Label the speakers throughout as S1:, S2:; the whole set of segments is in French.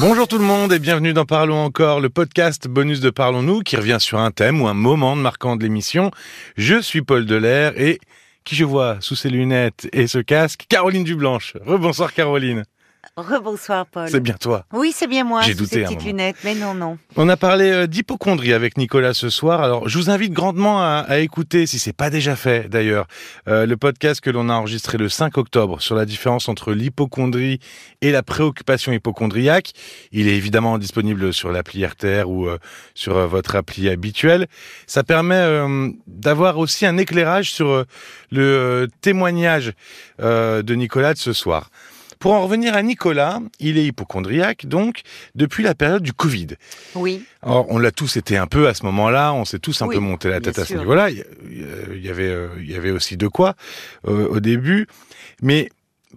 S1: Bonjour tout le monde et bienvenue dans Parlons encore, le podcast bonus de Parlons-nous qui revient sur un thème ou un moment marquant de l'émission. Je suis Paul Delair et qui je vois sous ses lunettes et ce casque, Caroline Dublanche. Rebonsoir Caroline.
S2: Rebonsoir Paul.
S1: C'est bien toi.
S2: Oui, c'est bien moi.
S1: J'ai douté
S2: ces petites lunettes, mais non, non.
S1: On a parlé euh, d'hypochondrie avec Nicolas ce soir. Alors, je vous invite grandement à, à écouter, si c'est pas déjà fait d'ailleurs, euh, le podcast que l'on a enregistré le 5 octobre sur la différence entre l'hypochondrie et la préoccupation hypochondriaque. Il est évidemment disponible sur l'appli RTR ou euh, sur euh, votre appli habituelle. Ça permet d'avoir aussi un éclairage sur le témoignage de Nicolas de ce soir. Pour en revenir à Nicolas, il est hypochondriaque, donc, depuis la période du Covid.
S2: Oui,
S1: Alors, on l'a tous été un peu à ce moment-là, on s'est tous un
S2: Oui,
S1: peu monté la tête à ce niveau-là. Il y- avait, euh, il y avait aussi de quoi euh, au début, mais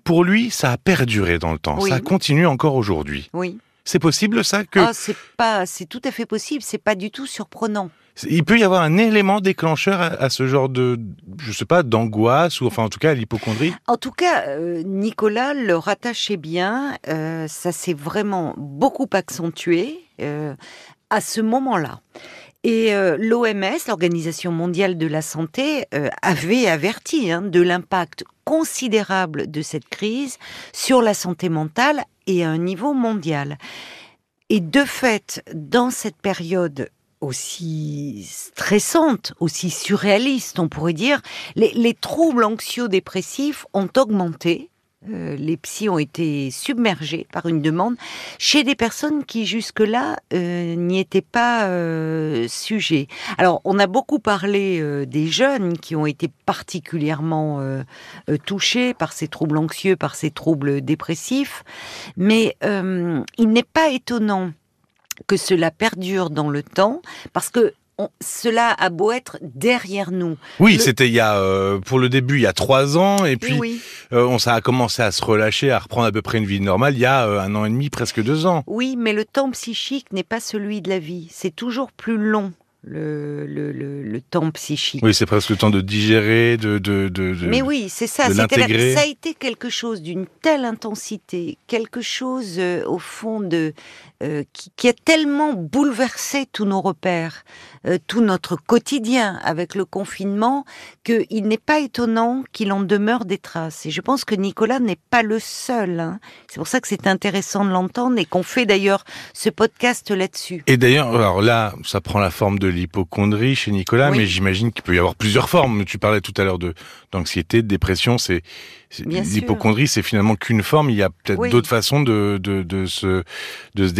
S1: pour lui, ça a perduré dans le temps.
S2: Oui.
S1: Ça continue encore aujourd'hui.
S2: oui.
S1: C'est possible ça que
S2: Ah, c'est pas, c'est tout à fait possible. C'est pas du tout surprenant.
S1: il peut y avoir un élément déclencheur à, à ce genre de, je sais pas, d'angoisse ou enfin en tout cas à l'hypochondrie.
S2: En tout cas, euh, Nicolas le rattachait bien. euh, ça s'est vraiment beaucoup accentué euh, à ce moment-là. Et euh, l'OMS, l'Organisation mondiale de la santé, euh, avait averti hein, de l'impact considérable de cette crise sur la santé mentale et à un niveau mondial. Et de fait, dans cette période aussi stressante, aussi surréaliste, on pourrait dire, les, les troubles anxio-dépressifs ont augmenté. Euh, les psys ont été submergés par une demande chez des personnes qui jusque-là euh, n'y étaient pas euh, sujets. Alors, on a beaucoup parlé des jeunes qui ont été particulièrement touchés par ces troubles anxieux, par ces troubles dépressifs, mais il n'est pas étonnant que cela perdure dans le temps, parce que on- cela a beau être derrière nous.
S1: Oui,
S2: Le-
S1: c'était il y a euh, pour le début il y a trois ans et puis
S2: oui,
S1: euh, on ça a commencé à se relâcher, à reprendre à peu près une vie normale il y a euh, un an et demi, presque deux ans.
S2: oui, mais le temps psychique n'est pas celui de la vie. C'est toujours plus long, le, le, le, le temps psychique.
S1: Oui, c'est presque le temps de digérer, de de de. de-
S2: Mais oui, c'est ça. ça a été quelque chose d'une telle intensité, quelque chose euh, au fond de euh, qui, qui a tellement bouleversé tous nos repères, euh, tout notre quotidien avec le confinement, qu'il n'est pas étonnant qu'il en demeure des traces. Et je pense que Nicolas n'est pas le seul. hein. C'est pour ça que c'est intéressant de l'entendre et qu'on fait d'ailleurs ce podcast là-dessus.
S1: Et d'ailleurs, alors là, ça prend la forme de l'hypochondrie chez Nicolas,
S2: Oui.
S1: mais j'imagine qu'il peut y avoir plusieurs formes. Tu parlais tout à l'heure de d'anxiété, de dépression. C'est l'hypochondrie, c'est finalement qu'une forme. Il y a peut-être
S2: Oui.
S1: d'autres façons de de de se de se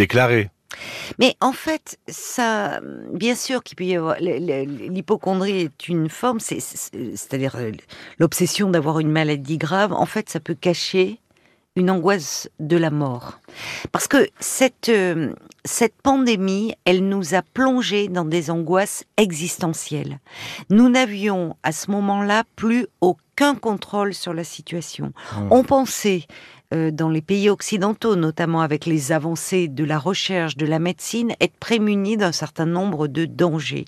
S2: Mais en fait, ça, bien sûr qu'il peut y avoir l'hypochondrie est une forme, c'est- c'est- c'est-à-dire euh, l'obsession d'avoir une maladie grave. En fait, ça peut cacher une angoisse de la mort, parce que cette euh, cette pandémie, elle nous a plongé dans des angoisses existentielles. Nous n'avions à ce moment-là plus aucun contrôle sur la situation.
S1: Mmh.
S2: On pensait dans les pays occidentaux, notamment avec les avancées de la recherche, de la médecine, être prémunis d'un certain nombre de dangers.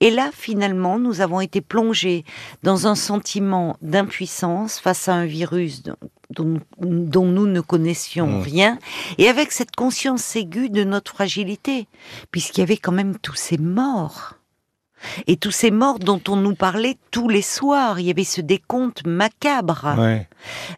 S2: Et là, finalement, nous avons été plongés dans un sentiment d'impuissance face à un virus dont, dont- nous ne connaissions rien, et avec cette conscience aiguë de notre fragilité, puisqu'il y avait quand même tous ces morts. Et tous ces morts dont on nous parlait tous les soirs, il y avait ce décompte macabre.
S1: Ouais.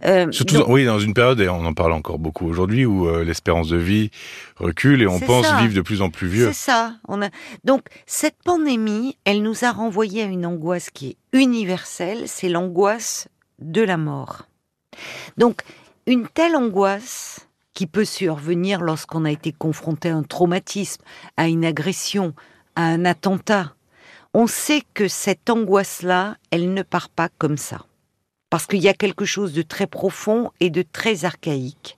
S2: Euh,
S1: Surtout,
S2: donc-
S1: dans- oui, dans une période, et on en parle encore beaucoup aujourd'hui, où euh, l'espérance de vie recule et on pense
S2: ça.
S1: vivre de plus en plus vieux.
S2: C'est ça. On a... Donc, cette pandémie, elle nous a renvoyé à une angoisse qui est universelle, c'est l'angoisse de la mort. Donc, une telle angoisse qui peut survenir lorsqu'on a été confronté à un traumatisme, à une agression, à un attentat, on sait que cette angoisse-là, elle ne part pas comme ça. Parce qu'il y a quelque chose de très profond et de très archaïque.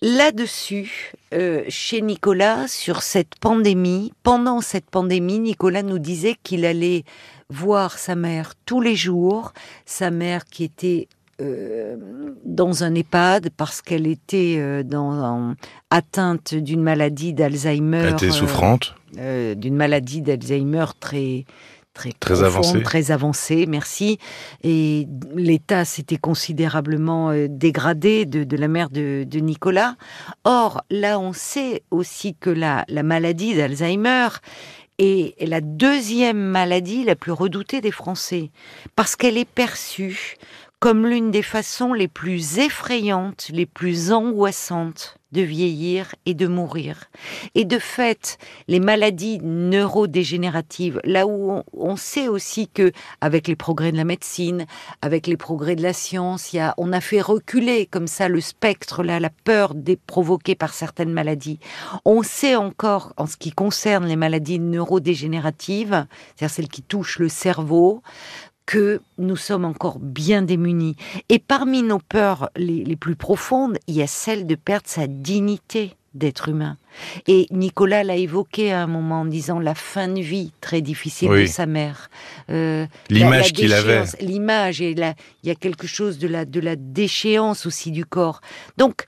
S2: Là-dessus, euh, chez Nicolas, sur cette pandémie, pendant cette pandémie, Nicolas nous disait qu'il allait voir sa mère tous les jours, sa mère qui était euh, dans un EHPAD parce qu'elle était euh, dans, en- atteinte d'une maladie d'Alzheimer.
S1: Elle était
S2: euh,
S1: souffrante.
S2: euh, d'une maladie d'Alzheimer très très,
S1: Très
S2: profonde,
S1: avancée.
S2: très avancée, merci. Et l'état s'était considérablement dégradé de, de la mère de, de Nicolas. Or, là, on sait aussi que la, la maladie d'Alzheimer est la deuxième maladie la plus redoutée des Français, parce qu'elle est perçue comme l'une des façons les plus effrayantes, les plus angoissantes de vieillir et de mourir. Et de fait, les maladies neurodégénératives, là où on, sait aussi que, avec les progrès de la médecine, avec les progrès de la science, on a fait reculer comme ça le spectre, là, la peur des, provoquée par certaines maladies. On sait encore, en ce qui concerne les maladies neurodégénératives, c'est-à-dire celles qui touchent le cerveau, que nous sommes encore bien démunis. Et parmi nos peurs les, les plus profondes, il y a celle de perdre sa dignité d'être humain. Et Nicolas l'a évoqué à un moment en disant la fin de vie très difficile
S1: Oui.
S2: de sa mère. Euh,
S1: L'image qu'il avait.
S2: L'image, et la- il y a quelque chose de la, de la déchéance aussi du corps. Donc,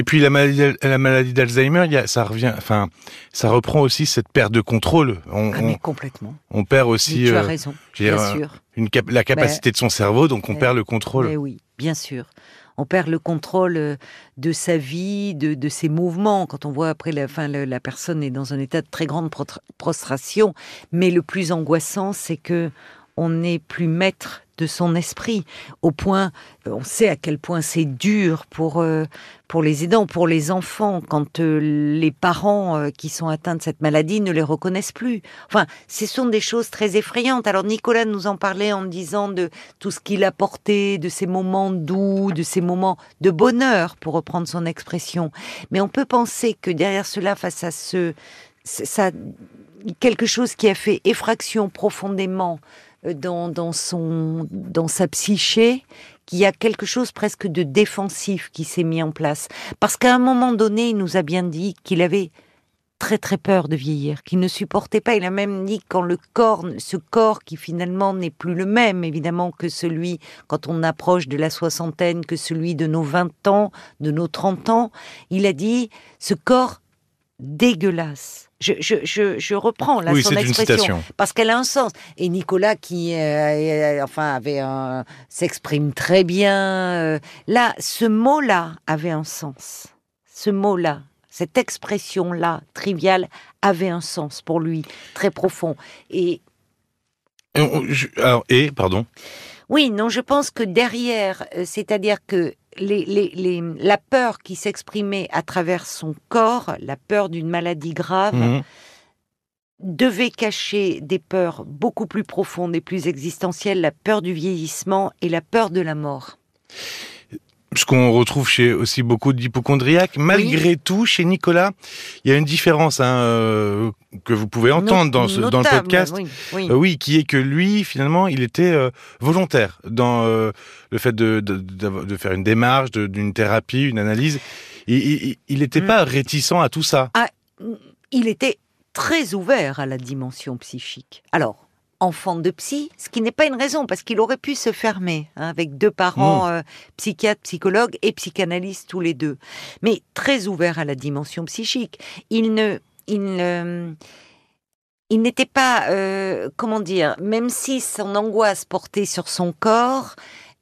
S1: Et puis la maladie, la maladie d'Alzheimer, ça revient, enfin, ça reprend aussi cette perte de contrôle. On,
S2: ah, mais complètement.
S1: on perd
S2: Mais
S1: aussi
S2: tu as
S1: euh,
S2: raison, bien
S1: dire,
S2: sûr.
S1: une cap- la capacité de son cerveau, donc on
S2: mais-
S1: perd le contrôle.
S2: Mais oui, bien sûr. On perd le contrôle euh, de sa vie, de, de ses mouvements. Quand on voit après, la, fin, la personne est dans un état de très grande prostration. Mais le plus angoissant, c'est que on n'est plus maître de son esprit. Au point, euh, on sait à quel point c'est dur pour euh, pour les aidants, pour les enfants, quand euh, les parents qui sont atteints de cette maladie ne les reconnaissent plus. Enfin, ce sont des choses très effrayantes. Alors Nicolas nous en parlait en disant de tout ce qu'il a porté, de ces moments doux, de ces moments de bonheur, pour reprendre son expression. Mais on peut penser que derrière cela, face à ce, quelque chose qui a fait effraction profondément dans, dans son, dans sa psyché, qu'il y a quelque chose presque de défensif qui s'est mis en place. Parce qu'à un moment donné, il nous a bien dit qu'il avait très très peur de vieillir, qu'il ne supportait pas. Il a même dit quand le corps, ce corps qui finalement n'est plus le même évidemment que celui quand on approche de la soixantaine, que celui de nos 20 ans, de nos 30 ans, il a dit ce corps dégueulasse. Je, je, je, je reprends là
S1: oui,
S2: son expression parce qu'elle a un sens. Et Nicolas, qui euh, enfin avait s'exprime très bien, euh, là, ce mot-là avait un sens. Ce mot-là, cette expression-là, triviale, avait un sens pour lui, très profond. Et
S1: Et, alors, et, pardon?
S2: oui, non, je pense que derrière, euh, c'est-à-dire que les, les- les- la peur qui s'exprimait à travers son corps, la peur d'une maladie grave,
S1: Mhm.
S2: devait cacher des peurs beaucoup plus profondes et plus existentielles, la peur du vieillissement et la peur de la mort.
S1: Ce qu'on retrouve chez aussi beaucoup d'hypochondriaques. Malgré tout, chez Nicolas, il y a une différence hein, euh, que vous pouvez entendre dans, ce, dans le podcast.
S2: Oui, oui.
S1: Euh, oui, qui est que lui, finalement, il était euh, volontaire dans euh, le fait de, de, d'avoir- de faire une démarche, d'une thérapie, une analyse. Il n'était
S2: Mm.
S1: pas réticent à tout ça.
S2: Il était très ouvert à la dimension psychique. Alors, enfant de psy, ce qui n'est pas une raison, parce qu'il aurait pu se fermer hein, avec deux parents euh, psychiatres, psychologues et psychanalystes tous les deux. Mais très ouvert à la dimension psychique. Il ne... Il ne il n'était pas, euh, comment dire, même si son angoisse portait sur son corps,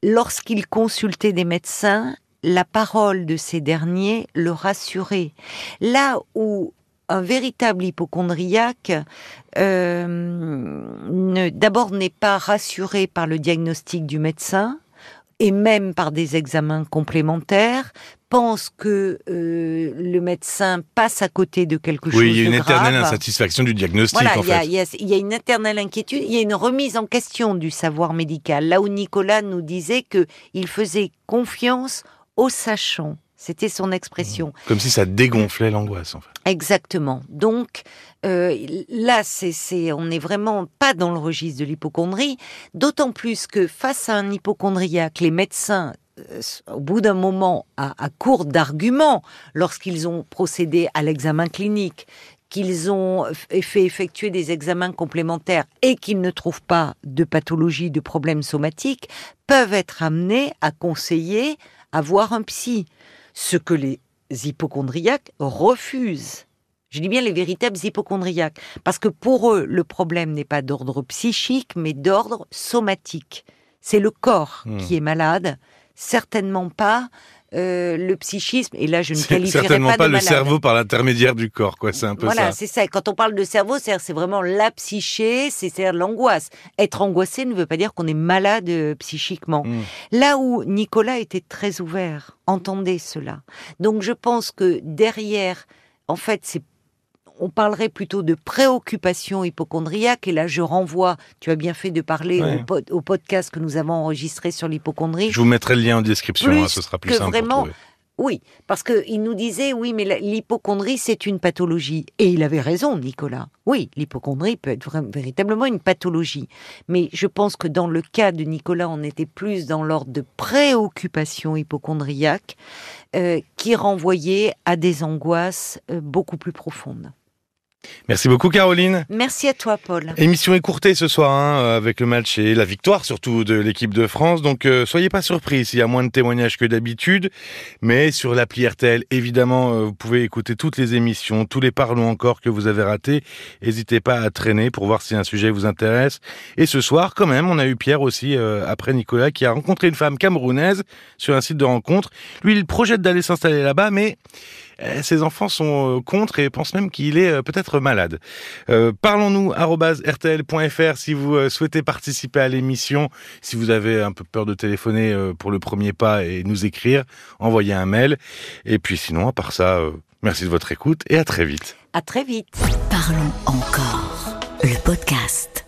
S2: lorsqu'il consultait des médecins, la parole de ces derniers le rassurait. Là où un véritable hypochondriaque euh, d'abord n'est pas rassuré par le diagnostic du médecin et même par des examens complémentaires, pense que euh, le médecin passe à côté de quelque chose
S1: Oui, il y a une éternelle insatisfaction du diagnostic,
S2: Voilà,
S1: en
S2: il y, a,
S1: fait.
S2: il y a- il y a une éternelle inquiétude, il y a une remise en question du savoir médical. Là où Nicolas nous disait que il faisait confiance aux sachants. C'était son expression.
S1: Comme si ça dégonflait l'angoisse, en fait.
S2: Exactement. Donc euh, là, c'est, on n'est vraiment pas dans le registre de l'hypochondrie, d'autant plus que face à un hypochondriaque, les médecins, euh, au bout d'un moment, à, à court d'arguments, lorsqu'ils ont procédé à l'examen clinique, qu'ils ont fait effectuer des examens complémentaires et qu'ils ne trouvent pas de pathologie, de problème somatique, peuvent être amenés à conseiller à voir un psy. Ce que les hypochondriaques refusent. Je dis bien les véritables hypochondriaques. Parce que pour eux, le problème n'est pas d'ordre psychique, mais d'ordre somatique. C'est le corps
S1: Hmm.
S2: qui est malade, certainement pas euh, le psychisme. Et là, je ne qualifierais
S1: certainement
S2: pas,
S1: pas,
S2: de
S1: le
S2: malade.
S1: cerveau par l'intermédiaire du corps, quoi. C'est un peu
S2: Voilà,
S1: ça.
S2: c'est ça. Quand on parle de cerveau, c'est vraiment la psyché, c'est c'est l'angoisse. Être angoissé ne veut pas dire qu'on est malade euh, psychiquement.
S1: Mm.
S2: Là où Nicolas était très ouvert, entendez cela. Donc je pense que derrière, en fait, c'est on parlerait plutôt de préoccupation hypochondriaque. Et là, je renvoie, tu as bien fait de parler
S1: Ouais.
S2: au, pod- au podcast que nous avons enregistré sur l'hypochondrie.
S1: Je vous mettrai le lien en description,
S2: Plus
S1: hein, ce sera plus
S2: que
S1: simple
S2: vraiment-
S1: pour.
S2: Oui, parce qu'il nous disait, oui, mais l'hypochondrie, c'est une pathologie. Et il avait raison, Nicolas. Oui, l'hypochondrie peut être véritablement une pathologie. Mais je pense que dans le cas de Nicolas, on était plus dans l'ordre de préoccupation hypochondriaque euh, qui renvoyait à des angoisses euh, beaucoup plus profondes.
S1: Merci beaucoup, Caroline.
S2: Merci à toi, Paul.
S1: Émission écourtée ce soir hein, euh, avec le match et la victoire surtout de l'équipe de France. Donc euh, soyez pas surpris s'il y a moins de témoignages que d'habitude. Mais sur l'appli RTL, évidemment, euh, vous pouvez écouter toutes les émissions, tous les parlons encore que vous avez ratés. N'hésitez pas à traîner pour voir si un sujet vous intéresse. Et ce soir, quand même, on a eu Pierre aussi, euh, après Nicolas, qui a rencontré une femme camerounaise sur un site de rencontre. Lui, il projette d'aller s'installer là-bas, mais ses enfants sont euh, contre et pensent même qu'il est euh, peut-être malade. Euh, Parlons-nous rtl.fr si vous souhaitez participer à l'émission, si vous avez un peu peur de téléphoner pour le premier pas et nous écrire, envoyez un mail. Et puis sinon, à part ça, merci de votre écoute et à très vite.
S2: À très vite.
S3: Parlons encore. Le podcast.